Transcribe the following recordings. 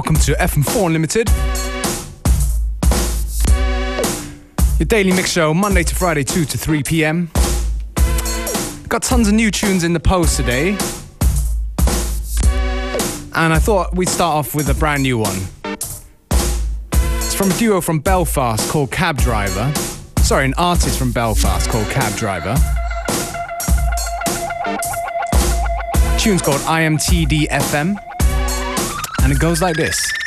Welcome to FM4 Unlimited. Your daily mix show, Monday to Friday, 2 to 3 p.m. Got tons of new tunes in the post today. And I thought we'd start off with a brand new one. It's from a duo from Belfast called Cab Driver. Sorry, an artist from Belfast called Cab Driver. tune's called IMTD FM, and it goes like this.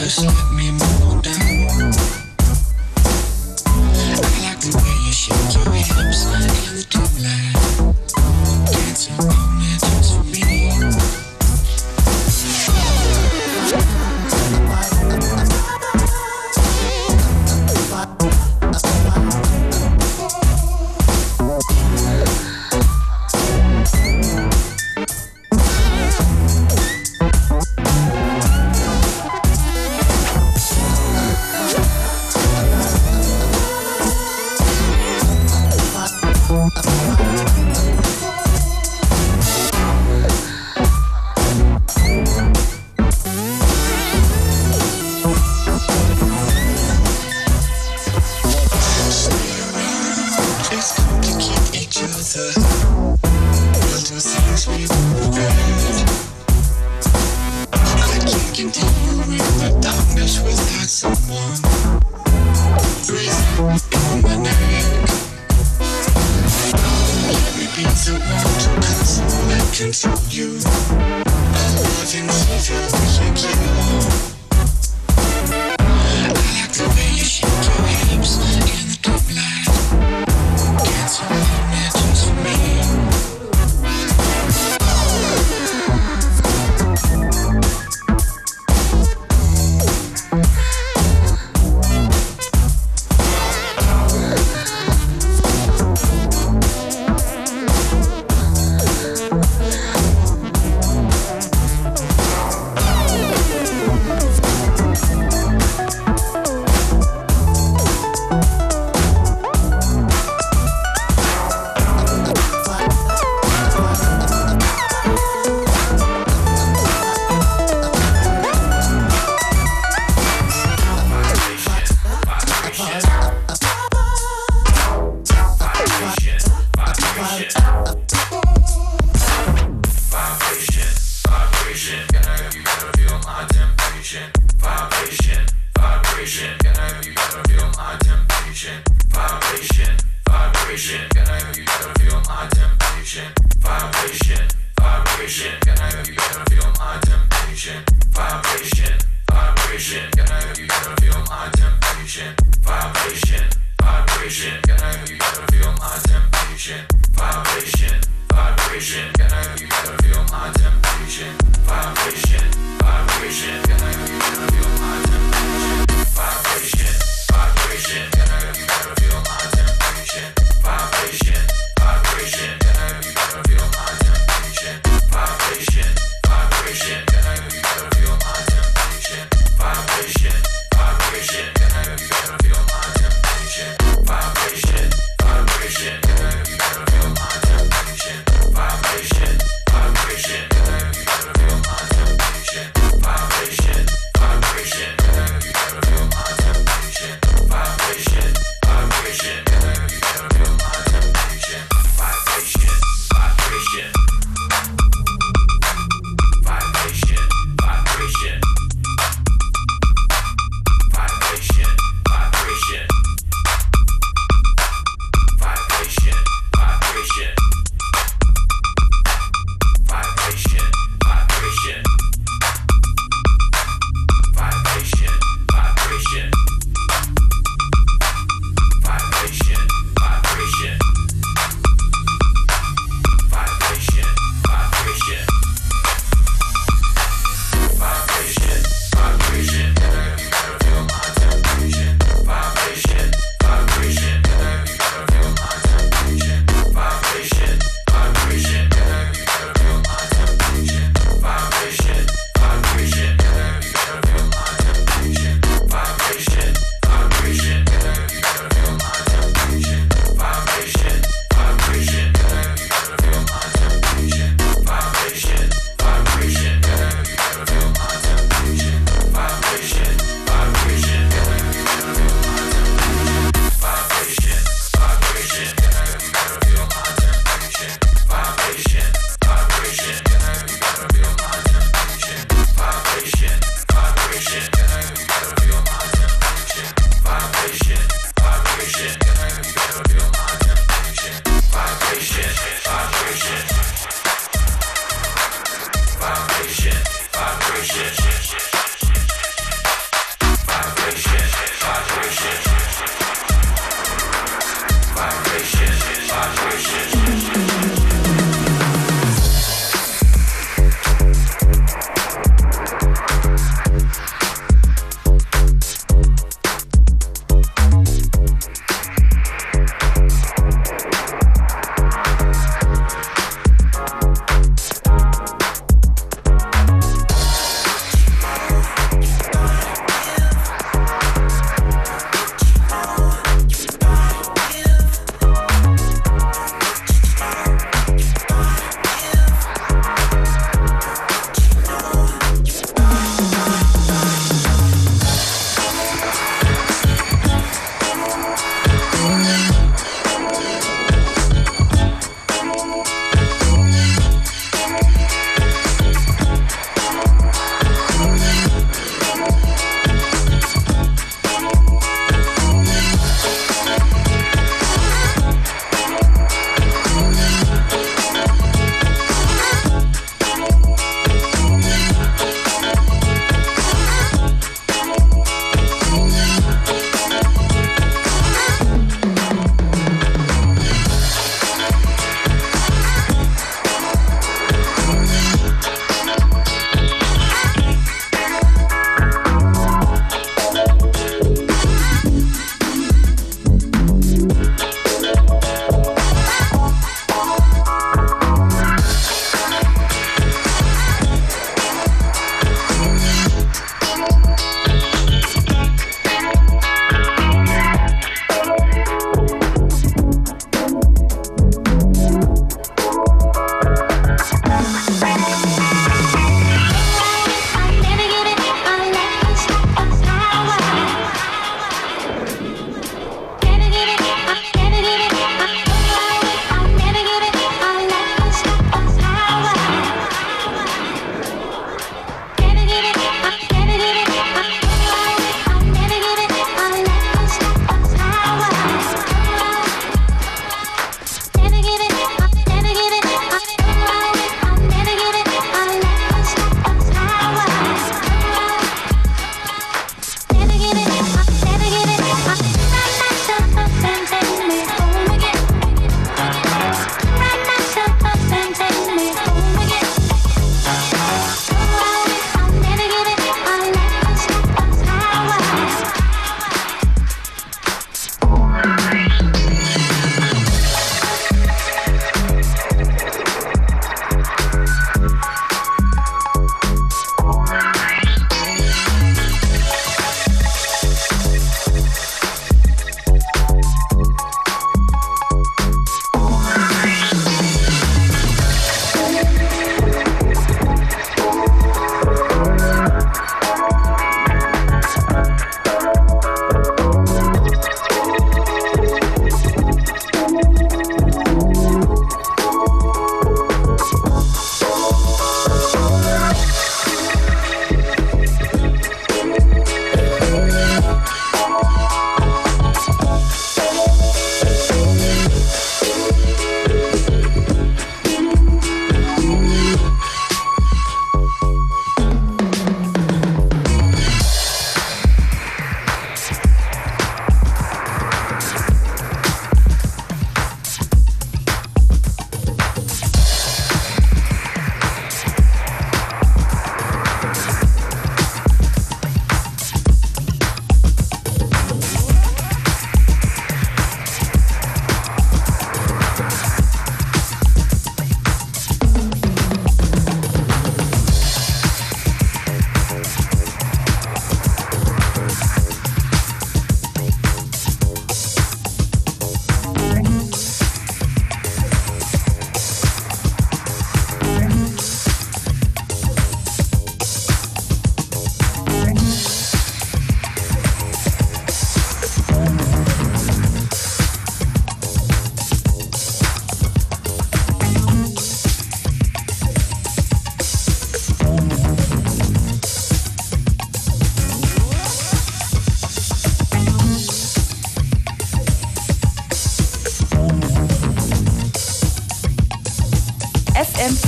office, let me move down.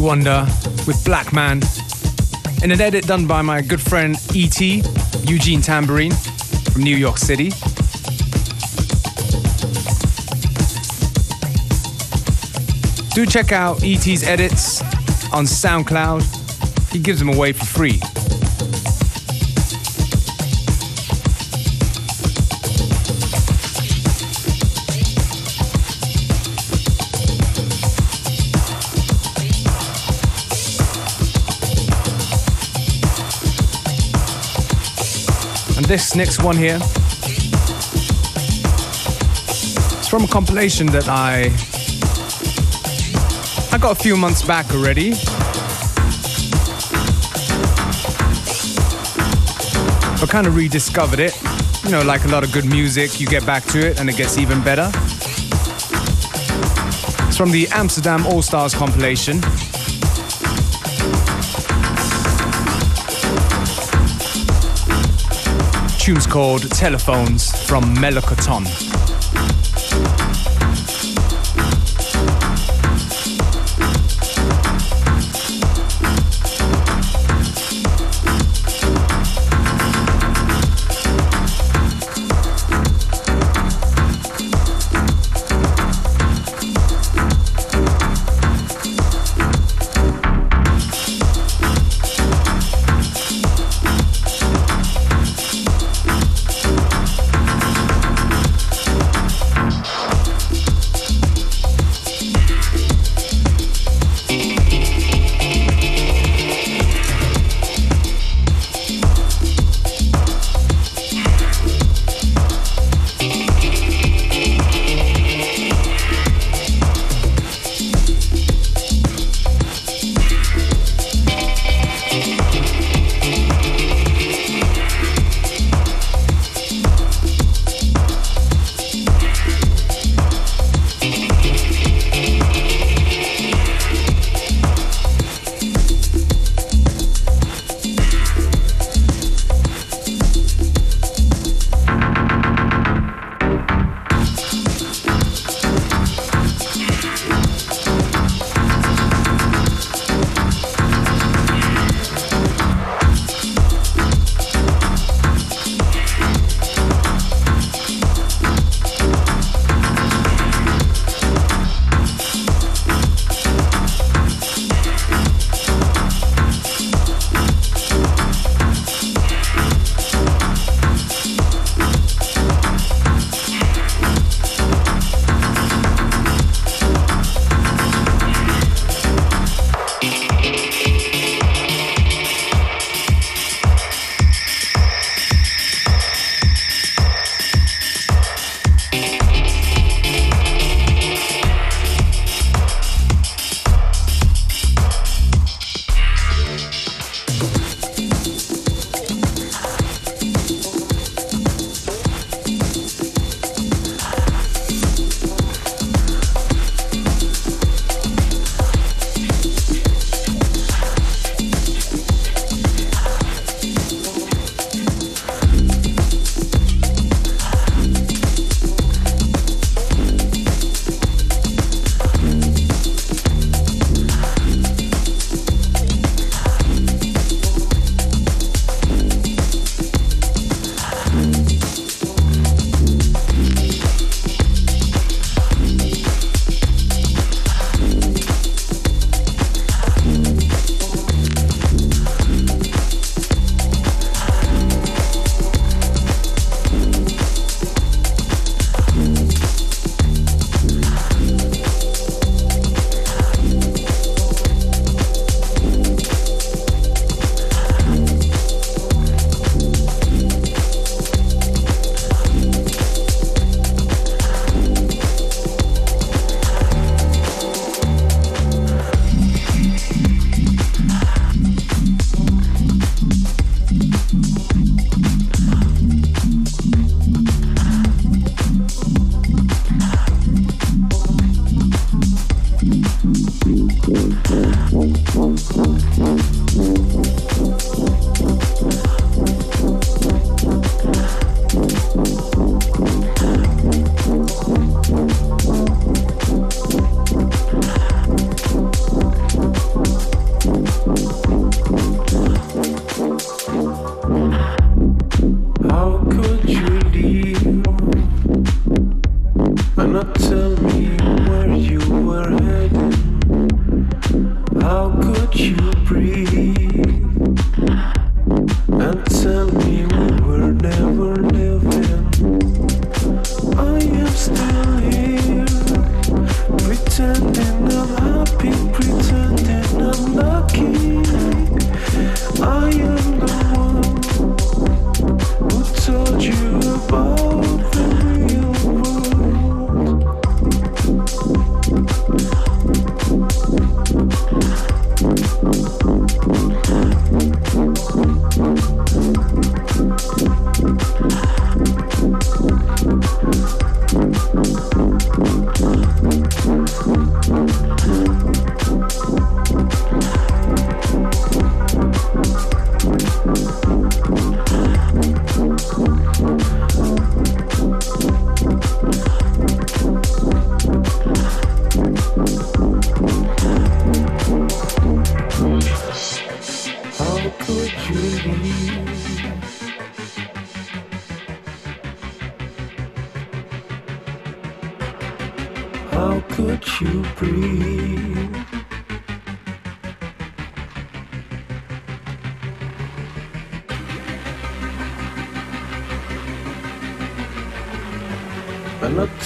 Wonder with Black Man in an edit done by my good friend E.T., Eugene Tambourine from New York City. Do check out E.T.'s edits on SoundCloud. He gives them away for free. This next one here. It's from a compilation that I I got a few months back already. But kind of rediscovered it. You know, like a lot of good music, you get back to it and it gets even better. It's from the Amsterdam All Stars compilation. Tune's called Telephones from Melocoton.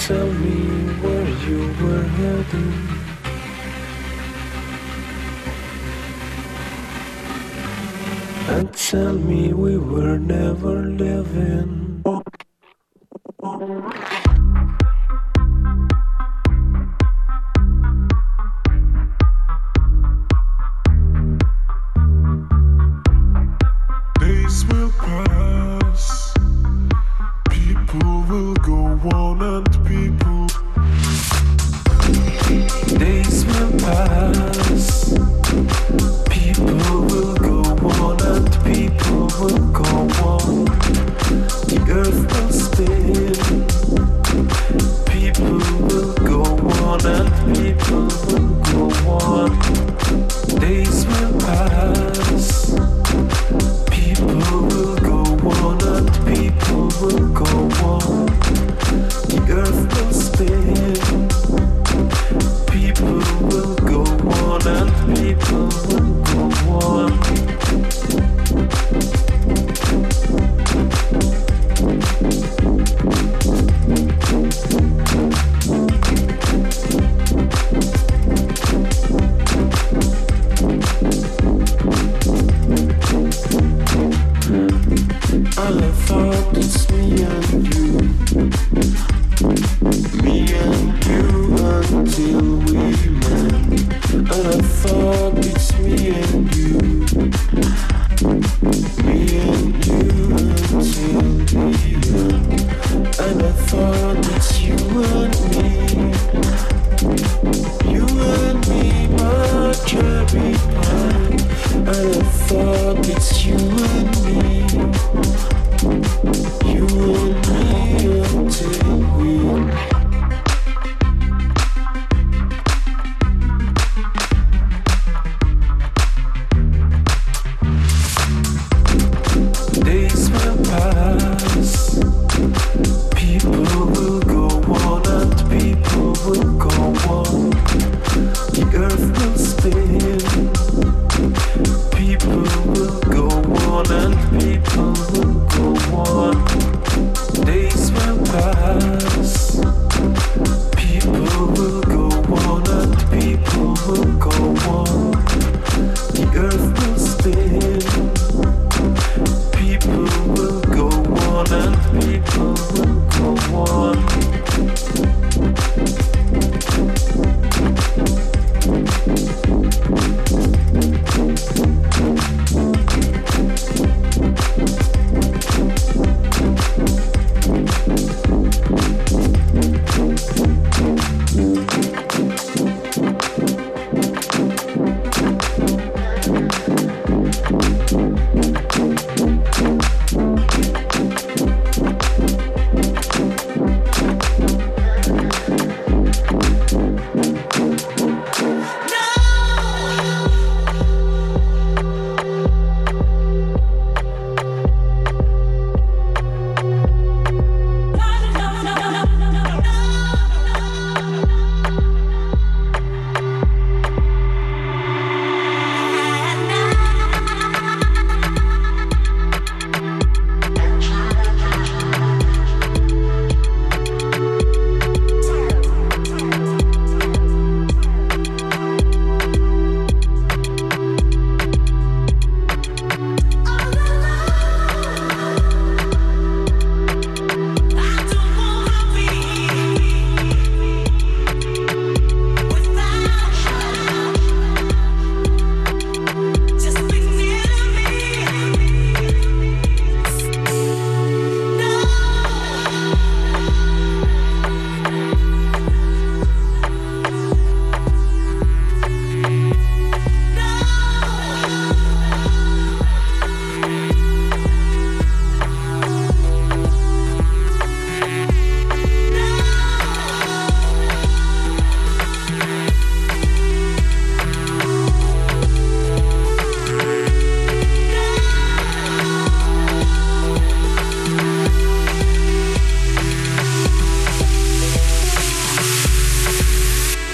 Tell me where you were heading.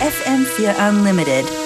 FM4 Unlimited.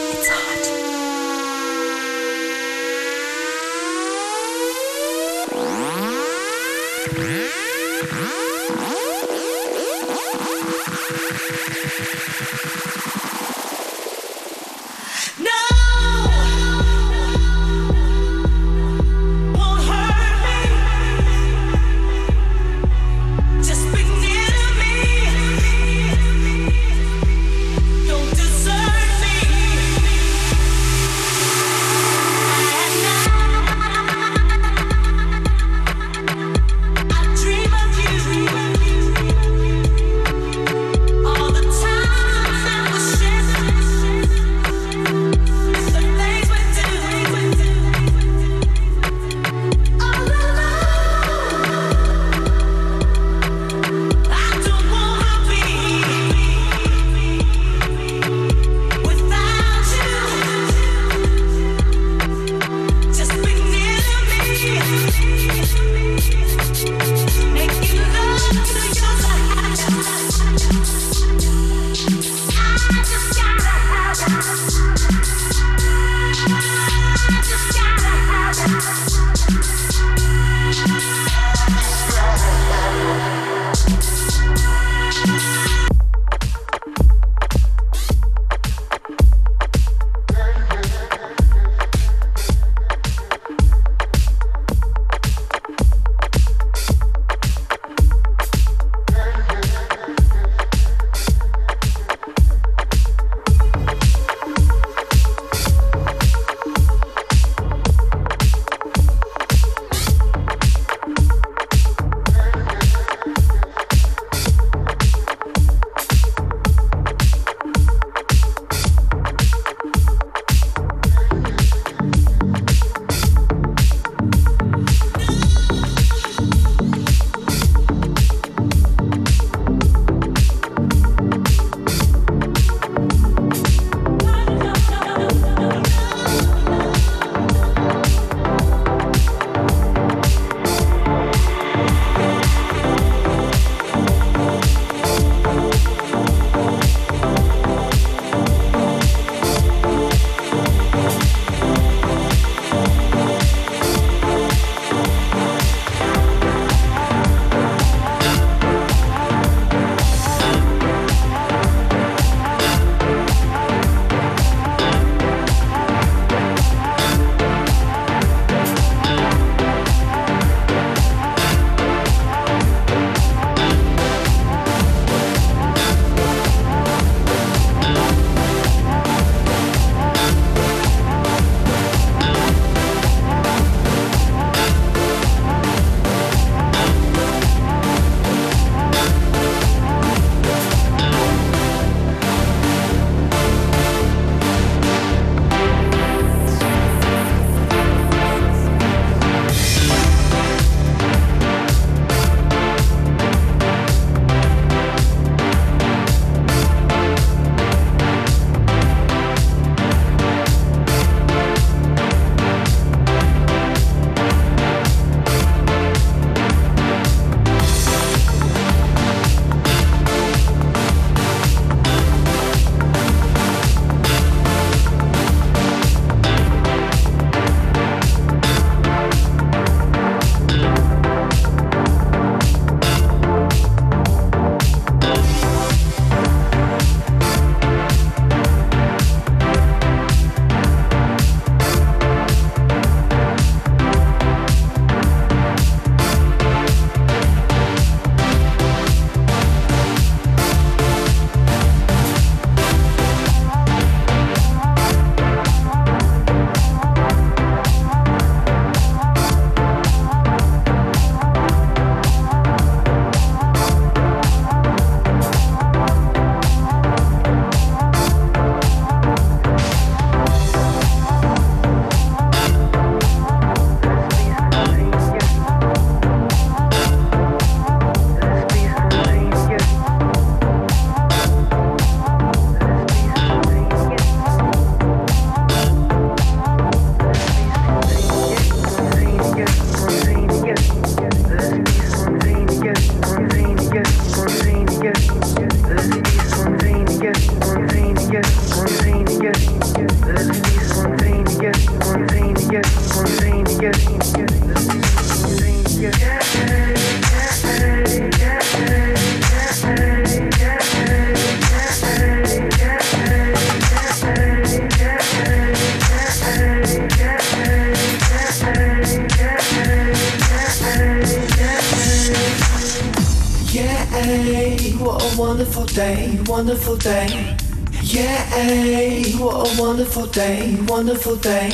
Day, wonderful day. Yeah, what a wonderful day, wonderful day.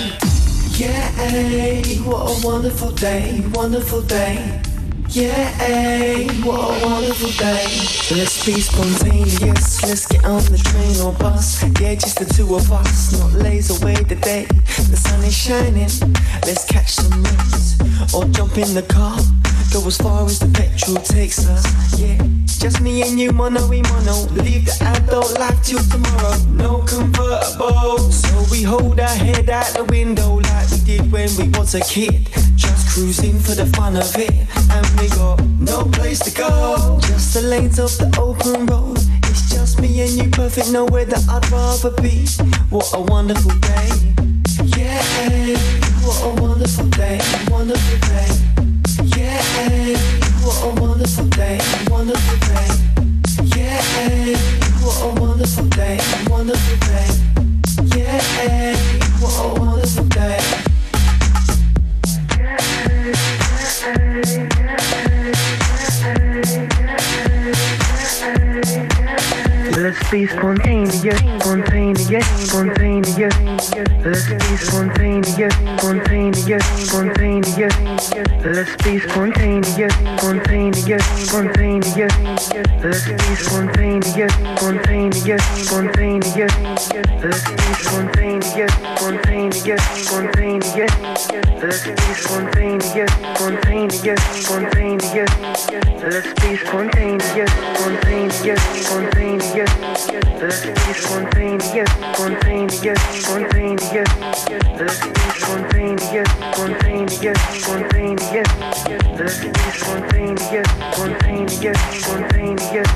Yeah, what a wonderful day, wonderful day. Yeah, what a wonderful day. Let's be spontaneous. Let's get on the train or bus. Yeah, just the two of us. Not laze away the day. The sun is shining. Let's catch some rays or jump in the car. Go as far as the petrol takes us. Yeah, just me and you, mono we mono. Leave the adult life till tomorrow. No convertible, so we hold our head out the window like we did when we was a kid. Just cruising for the fun of it, and we got no place to go. Just the lanes of the open road. It's just me and you, perfect. Nowhere that I'd rather be. What a wonderful day. Yeah, what a wonderful day, wonderful day. Yeah, what a wonderful day, a wonderful. Yeah, a wonderful. Let's be spontaneous, spontaneous, spontaneous. Let's be spontaneous, spontaneous, spontaneous. Let's be spontaneous, spontaneous, spontaneous. Let's be spontaneous, spontaneous, spontaneous. Let's be spontaneous, spontaneous, spontaneous. Let's be spontaneous, spontaneous, spontaneous. Let's be spontaneous, spontaneous, spontaneous. Let's be spontaneous, spontaneous, spontaneous. Let's be spontaneous, spontaneous, spontaneous. Let's be spontaneous, spontaneous, spontaneous.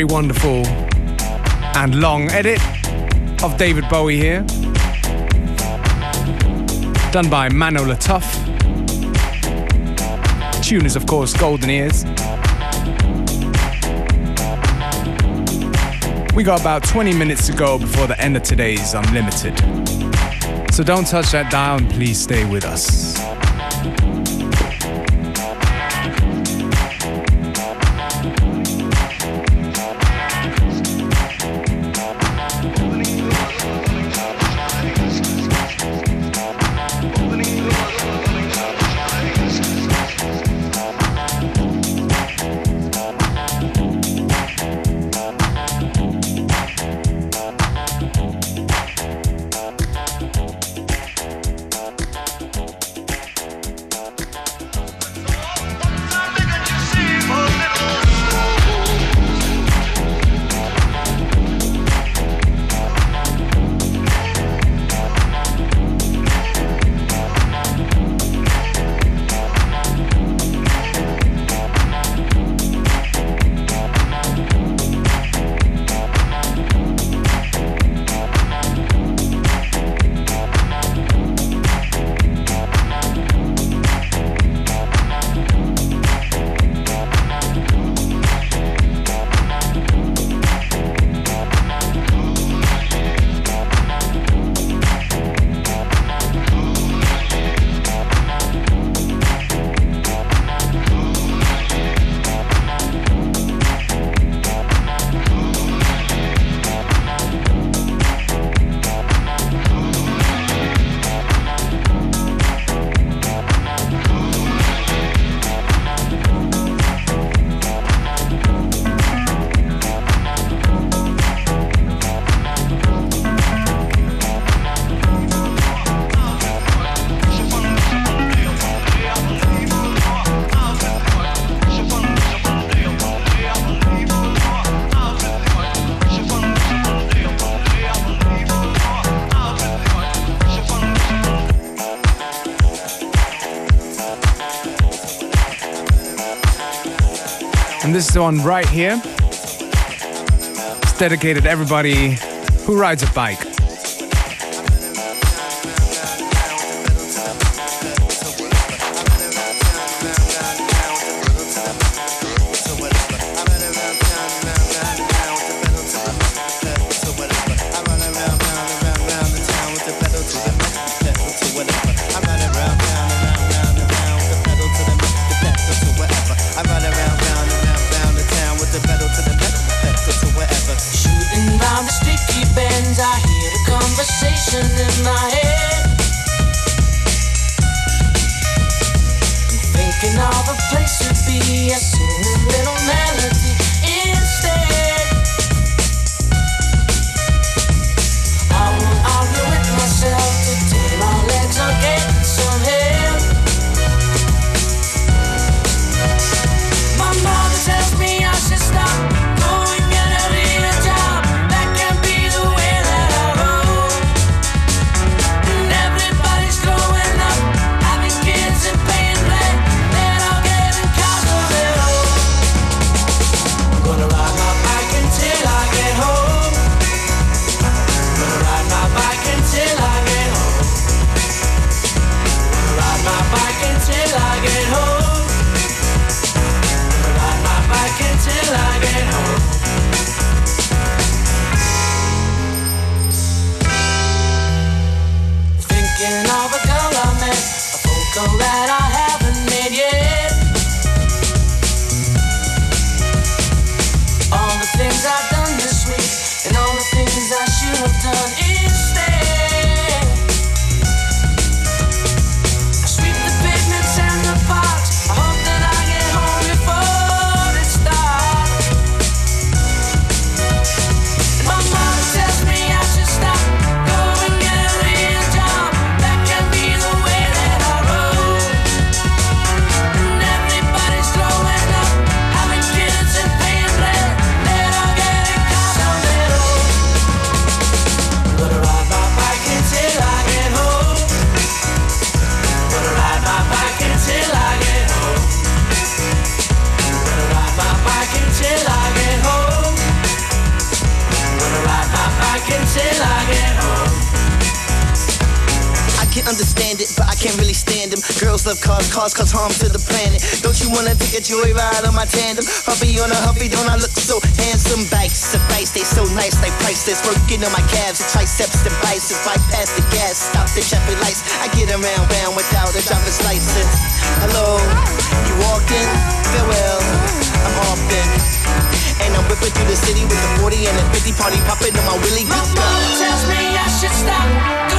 Very wonderful and long edit of David Bowie here. Done by Mano Latuff. Tune is, of course, Golden Years. We got about 20 minutes to go before the end of today's Unlimited. So don't touch that and please stay with us. one right here. It's dedicated to everybody who rides a bike. a joyride on my tandem. Huffy on a huffy, don't I look so handsome? Bikes and bikes, they so nice, they priceless. Working on my calves, triceps, and biceps. Bypass the gas, stop the traffic lights. I get around, round without a driver's license. Hello, you walking? Farewell, I'm hopping. And I'm whipping through the city with a 40 and a 50 party popping on my Willie. My mama tells me I should stop.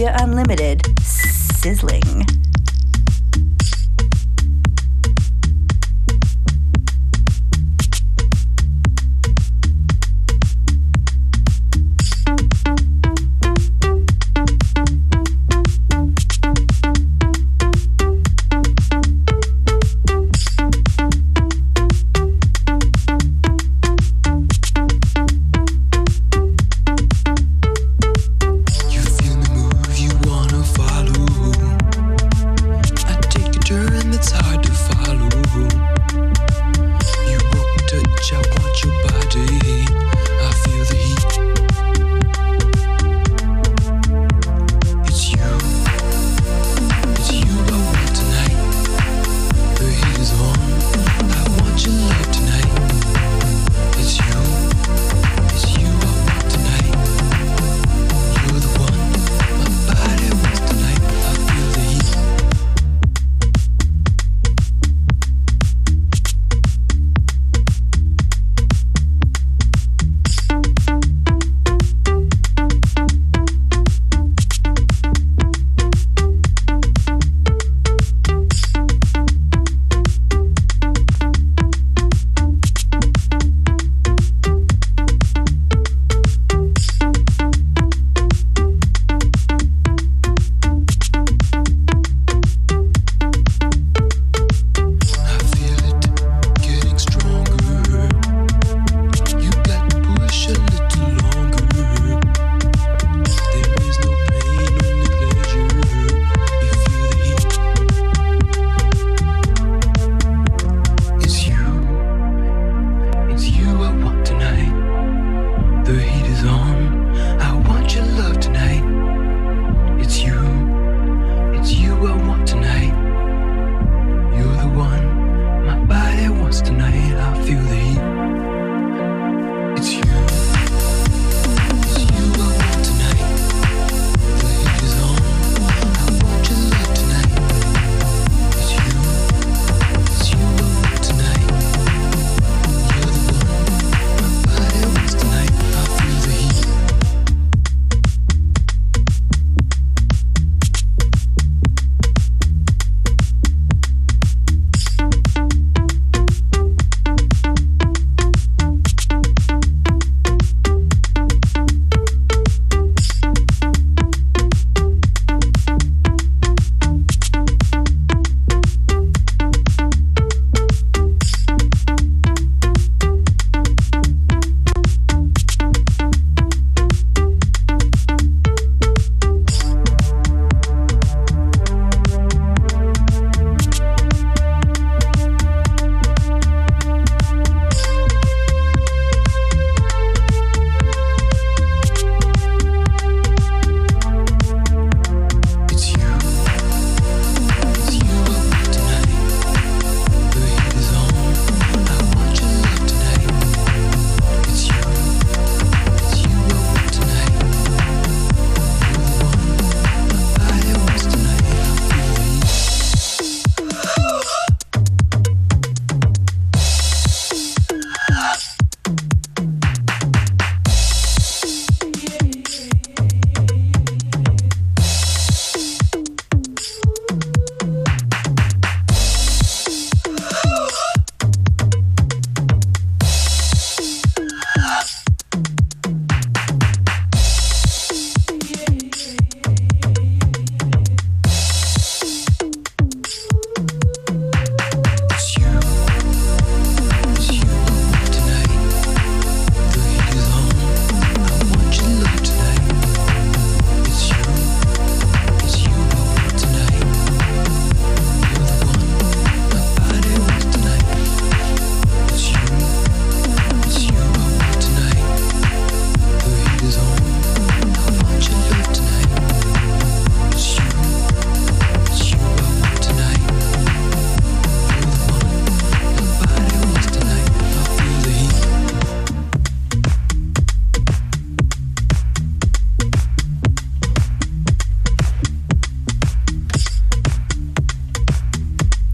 Media Unlimited.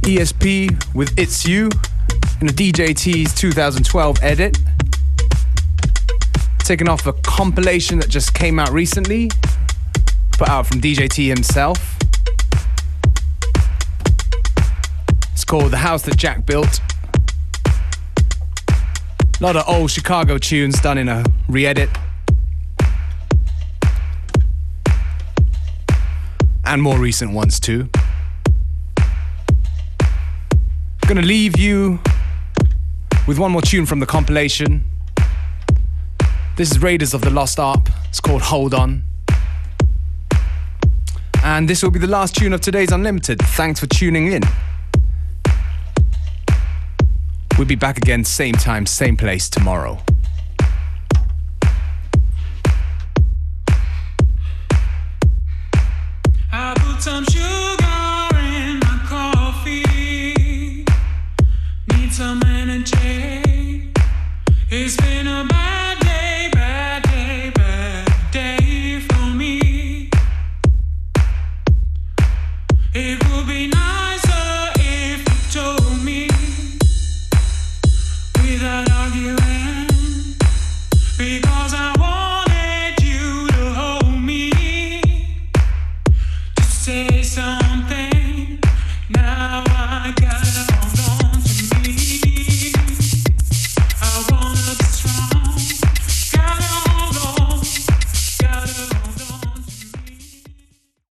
ESP with It's You in a DJT's 2012 edit. Taken off a compilation that just came out recently, put out from DJT himself. It's called The House That Jack Built. A lot of old Chicago tunes done in a re edit. And more recent ones too. Gonna leave you with one more tune from the compilation. This is Raiders of the Lost Ark. It's called Hold On. And this will be the last tune of today's Unlimited. Thanks for tuning in. We'll be back again, same time, same place tomorrow.